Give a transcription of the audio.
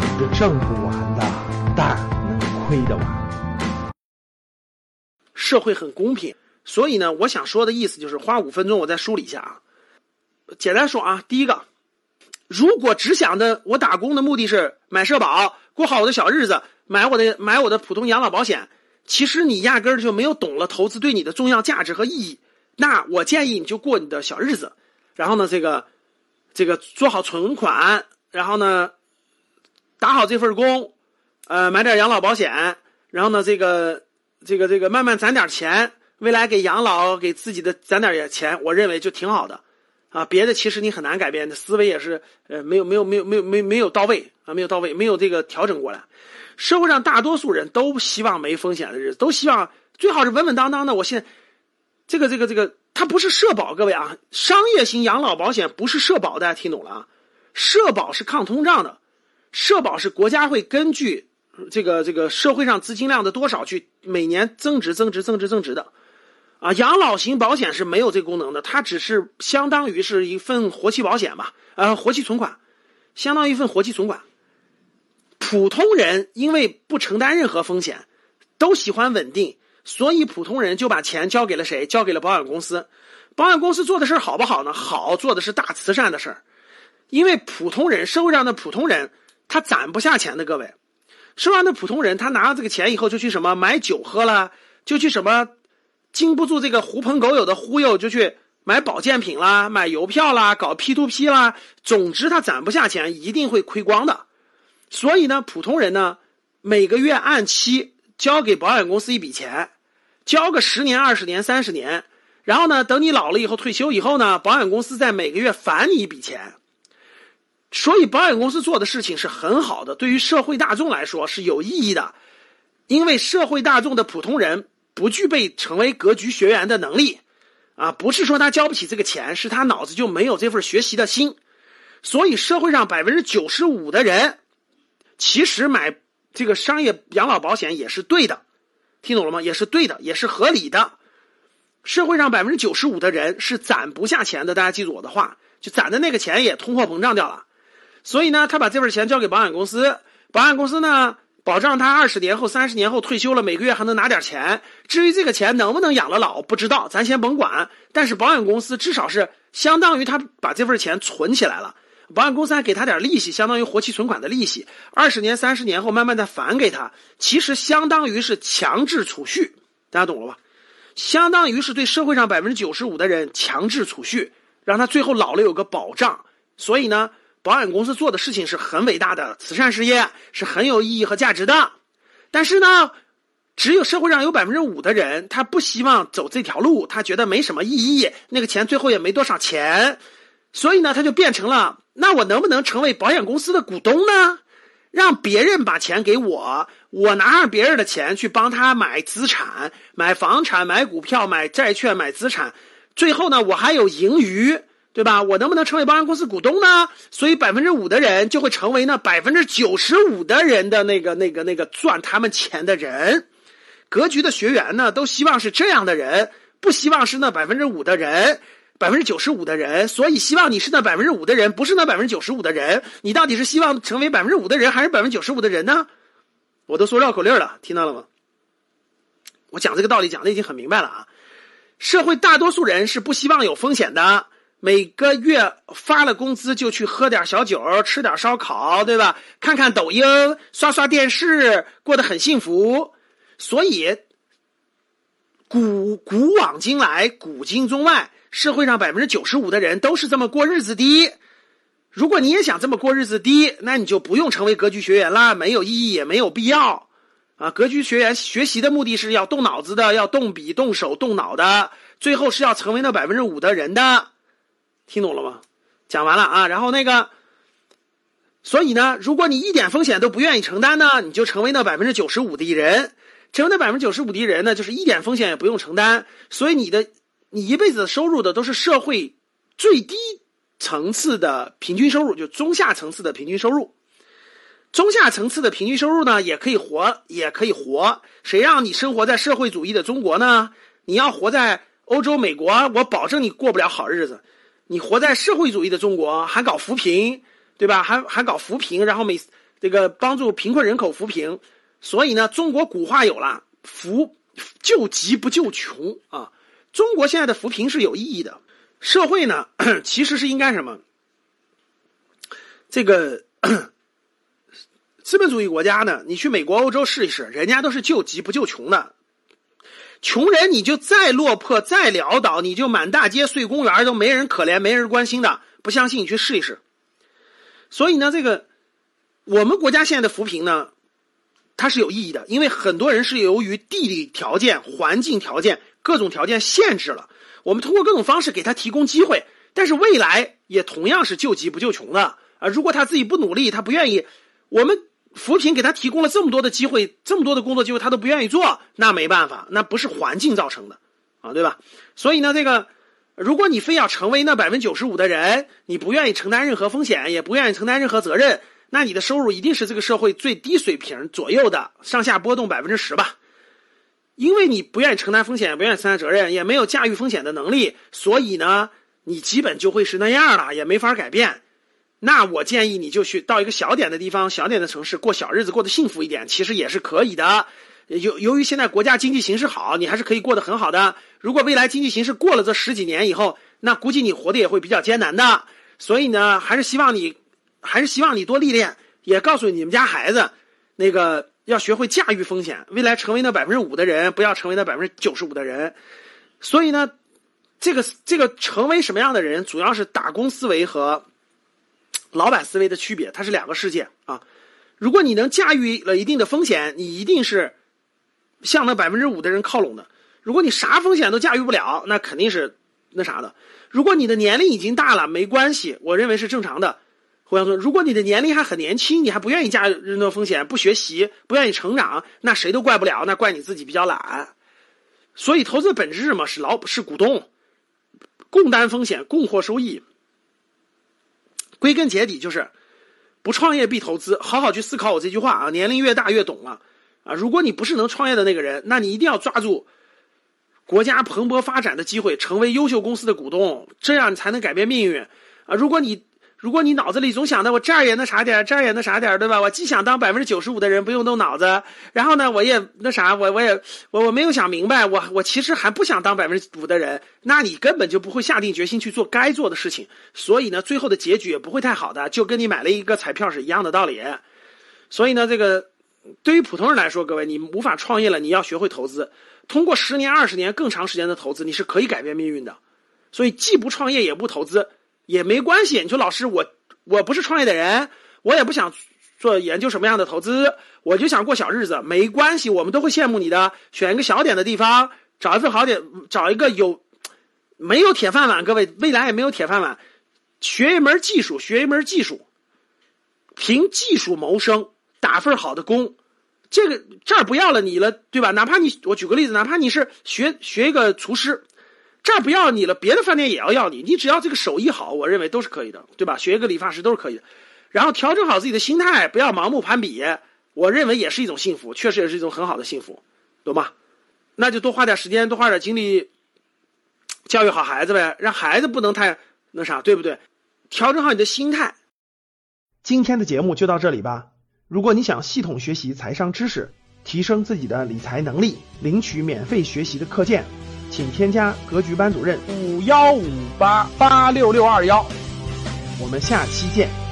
钱是挣不完的，但能亏得完。社会很公平，所以呢，我想说的意思就是花五分钟我再梳理一下啊。简单说啊，第一个，如果只想着我打工的目的是买社保，过好我的小日子，买我的买我的普通养老保险，其实你压根儿就没有懂了投资对你的重要价值和意义。那我建议你就过你的小日子，然后呢，这个这个做好存款，然后呢，打好这份工，呃，买点养老保险，然后呢，这个这个这个慢慢攒点钱，未来给养老给自己的攒点钱，我认为就挺好的。啊，别的其实你很难改变的思维也是，呃，没有没有没有没有没没有到位啊，没有到位，没有这个调整过来。社会上大多数人都希望没风险的日子，都希望最好是稳稳当当的。我现在这个这个这个，它不是社保，各位啊，商业型养老保险不是社保，大家听懂了啊？社保是抗通胀的，社保是国家会根据这个这个社会上资金量的多少去每年增值增值增值增值的。啊，养老型保险是没有这个功能的，它只是相当于是一份活期保险吧，呃，活期存款，相当于一份活期存款。普通人因为不承担任何风险，都喜欢稳定，所以普通人就把钱交给了谁？交给了保险公司。保险公司做的事好不好呢？好，做的是大慈善的事儿。因为普通人，社会上的普通人，他攒不下钱的。各位，社会上的普通人，他拿了这个钱以后，就去什么买酒喝了，就去什么。经不住这个狐朋狗友的忽悠，就去买保健品啦，买邮票啦，搞 P to P 啦。总之，他攒不下钱，一定会亏光的。所以呢，普通人呢，每个月按期交给保险公司一笔钱，交个十年、二十年、三十年，然后呢，等你老了以后退休以后呢，保险公司再每个月返你一笔钱。所以，保险公司做的事情是很好的，对于社会大众来说是有意义的，因为社会大众的普通人。不具备成为格局学员的能力，啊，不是说他交不起这个钱，是他脑子就没有这份学习的心。所以社会上百分之九十五的人，其实买这个商业养老保险也是对的，听懂了吗？也是对的，也是合理的。社会上百分之九十五的人是攒不下钱的，大家记住我的话，就攒的那个钱也通货膨胀掉了。所以呢，他把这份钱交给保险公司，保险公司呢。保障他二十年后、三十年后退休了，每个月还能拿点钱。至于这个钱能不能养了老，不知道，咱先甭管。但是保险公司至少是相当于他把这份钱存起来了，保险公司还给他点利息，相当于活期存款的利息。二十年、三十年后慢慢再返给他，其实相当于是强制储蓄，大家懂了吧？相当于是对社会上百分之九十五的人强制储蓄，让他最后老了有个保障。所以呢？保险公司做的事情是很伟大的慈善事业，是很有意义和价值的。但是呢，只有社会上有百分之五的人，他不希望走这条路，他觉得没什么意义，那个钱最后也没多少钱，所以呢，他就变成了：那我能不能成为保险公司的股东呢？让别人把钱给我，我拿上别人的钱去帮他买资产、买房产、买股票、买债券、买资产，最后呢，我还有盈余。对吧？我能不能成为保险公司股东呢？所以百分之五的人就会成为那百分之九十五的人的那个、那个、那个赚他们钱的人。格局的学员呢，都希望是这样的人，不希望是那百分之五的人，百分之九十五的人。所以希望你是那百分之五的人，不是那百分之九十五的人。你到底是希望成为百分之五的人，还是百分之九十五的人呢？我都说绕口令了，听到了吗？我讲这个道理讲的已经很明白了啊。社会大多数人是不希望有风险的。每个月发了工资就去喝点小酒，吃点烧烤，对吧？看看抖音，刷刷电视，过得很幸福。所以，古古往今来，古今中外，社会上百分之九十五的人都是这么过日子的。如果你也想这么过日子的，那你就不用成为格局学员啦，没有意义，也没有必要啊。格局学员学习的目的是要动脑子的，要动笔、动手、动脑的，最后是要成为那百分之五的人的。听懂了吗？讲完了啊，然后那个，所以呢，如果你一点风险都不愿意承担呢，你就成为那百分之九十五的人。成为那百分之九十五的人呢，就是一点风险也不用承担。所以你的你一辈子的收入的都是社会最低层次的平均收入，就中下层次的平均收入。中下层次的平均收入呢，也可以活，也可以活。谁让你生活在社会主义的中国呢？你要活在欧洲、美国，我保证你过不了好日子。你活在社会主义的中国，还搞扶贫，对吧？还还搞扶贫，然后每这个帮助贫困人口扶贫。所以呢，中国古话有了“扶救急不救穷”啊。中国现在的扶贫是有意义的。社会呢，其实是应该什么？这个 资本主义国家呢，你去美国、欧洲试一试，人家都是救急不救穷的。穷人你就再落魄、再潦倒，你就满大街睡公园都没人可怜、没人关心的。不相信你去试一试。所以呢，这个我们国家现在的扶贫呢，它是有意义的，因为很多人是由于地理条件、环境条件各种条件限制了。我们通过各种方式给他提供机会，但是未来也同样是救急不救穷的啊！如果他自己不努力，他不愿意，我们扶贫给他提供了这么多的机会，这么多的工作机会，他都不愿意做，那没办法，那不是环境造成的啊，对吧？所以呢，这个如果你非要成为那百分之九十五的人，你不愿意承担任何风险，也不愿意承担任何责任，那你的收入一定是这个社会最低水平左右的，上下波动百分之十吧。因为你不愿意承担风险，不愿意承担责任，也没有驾驭风险的能力，所以呢，你基本就会是那样了，也没法改变。那我建议你就去到一个小点的地方、小点的城市过小日子，过得幸福一点，其实也是可以的。由由于现在国家经济形势好，你还是可以过得很好的。如果未来经济形势过了这十几年以后，那估计你活得也会比较艰难的。所以呢，还是希望你，还是希望你多历练，也告诉你们家孩子，那个。要学会驾驭风险，未来成为那百分之五的人，不要成为那百分之九十五的人。所以呢，这个这个成为什么样的人，主要是打工思维和老板思维的区别，它是两个世界啊。如果你能驾驭了一定的风险，你一定是向那百分之五的人靠拢的。如果你啥风险都驾驭不了，那肯定是那啥的。如果你的年龄已经大了，没关系，我认为是正常的。互相说，如果你的年龄还很年轻，你还不愿意加任何风险，不学习，不愿意成长，那谁都怪不了，那怪你自己比较懒。所以，投资的本质是什么？是老是股东共担风险，共获收益。归根结底就是，不创业必投资。好好去思考我这句话啊！年龄越大越懂了啊！如果你不是能创业的那个人，那你一定要抓住国家蓬勃发展的机会，成为优秀公司的股东，这样你才能改变命运啊！如果你如果你脑子里总想着我这儿也那啥点儿这儿也那啥点儿对吧？我既想当百分之九十五的人，不用动脑子，然后呢，我也那啥，我我也我我没有想明白，我我其实还不想当百分之五的人，那你根本就不会下定决心去做该做的事情，所以呢，最后的结局也不会太好的，就跟你买了一个彩票是一样的道理。所以呢，这个对于普通人来说，各位你无法创业了，你要学会投资，通过十年、二十年更长时间的投资，你是可以改变命运的。所以既不创业也不投资。也没关系，你说老师，我我不是创业的人，我也不想做研究什么样的投资，我就想过小日子，没关系，我们都会羡慕你的。选一个小点的地方，找一份好点，找一个有没有铁饭碗？各位，未来也没有铁饭碗，学一门技术，学一门技术，凭技术谋生，打份好的工，这个这儿不要了你了，对吧？哪怕你，我举个例子，哪怕你是学学一个厨师。这儿不要你了，别的饭店也要要你。你只要这个手艺好，我认为都是可以的，对吧？学一个理发师都是可以的。然后调整好自己的心态，不要盲目攀比，我认为也是一种幸福，确实也是一种很好的幸福，懂吗？那就多花点时间，多花点精力，教育好孩子呗，让孩子不能太那啥，对不对？调整好你的心态。今天的节目就到这里吧。如果你想系统学习财商知识，提升自己的理财能力，领取免费学习的课件。请添加格局班主任五幺五八八六六二幺，我们下期见。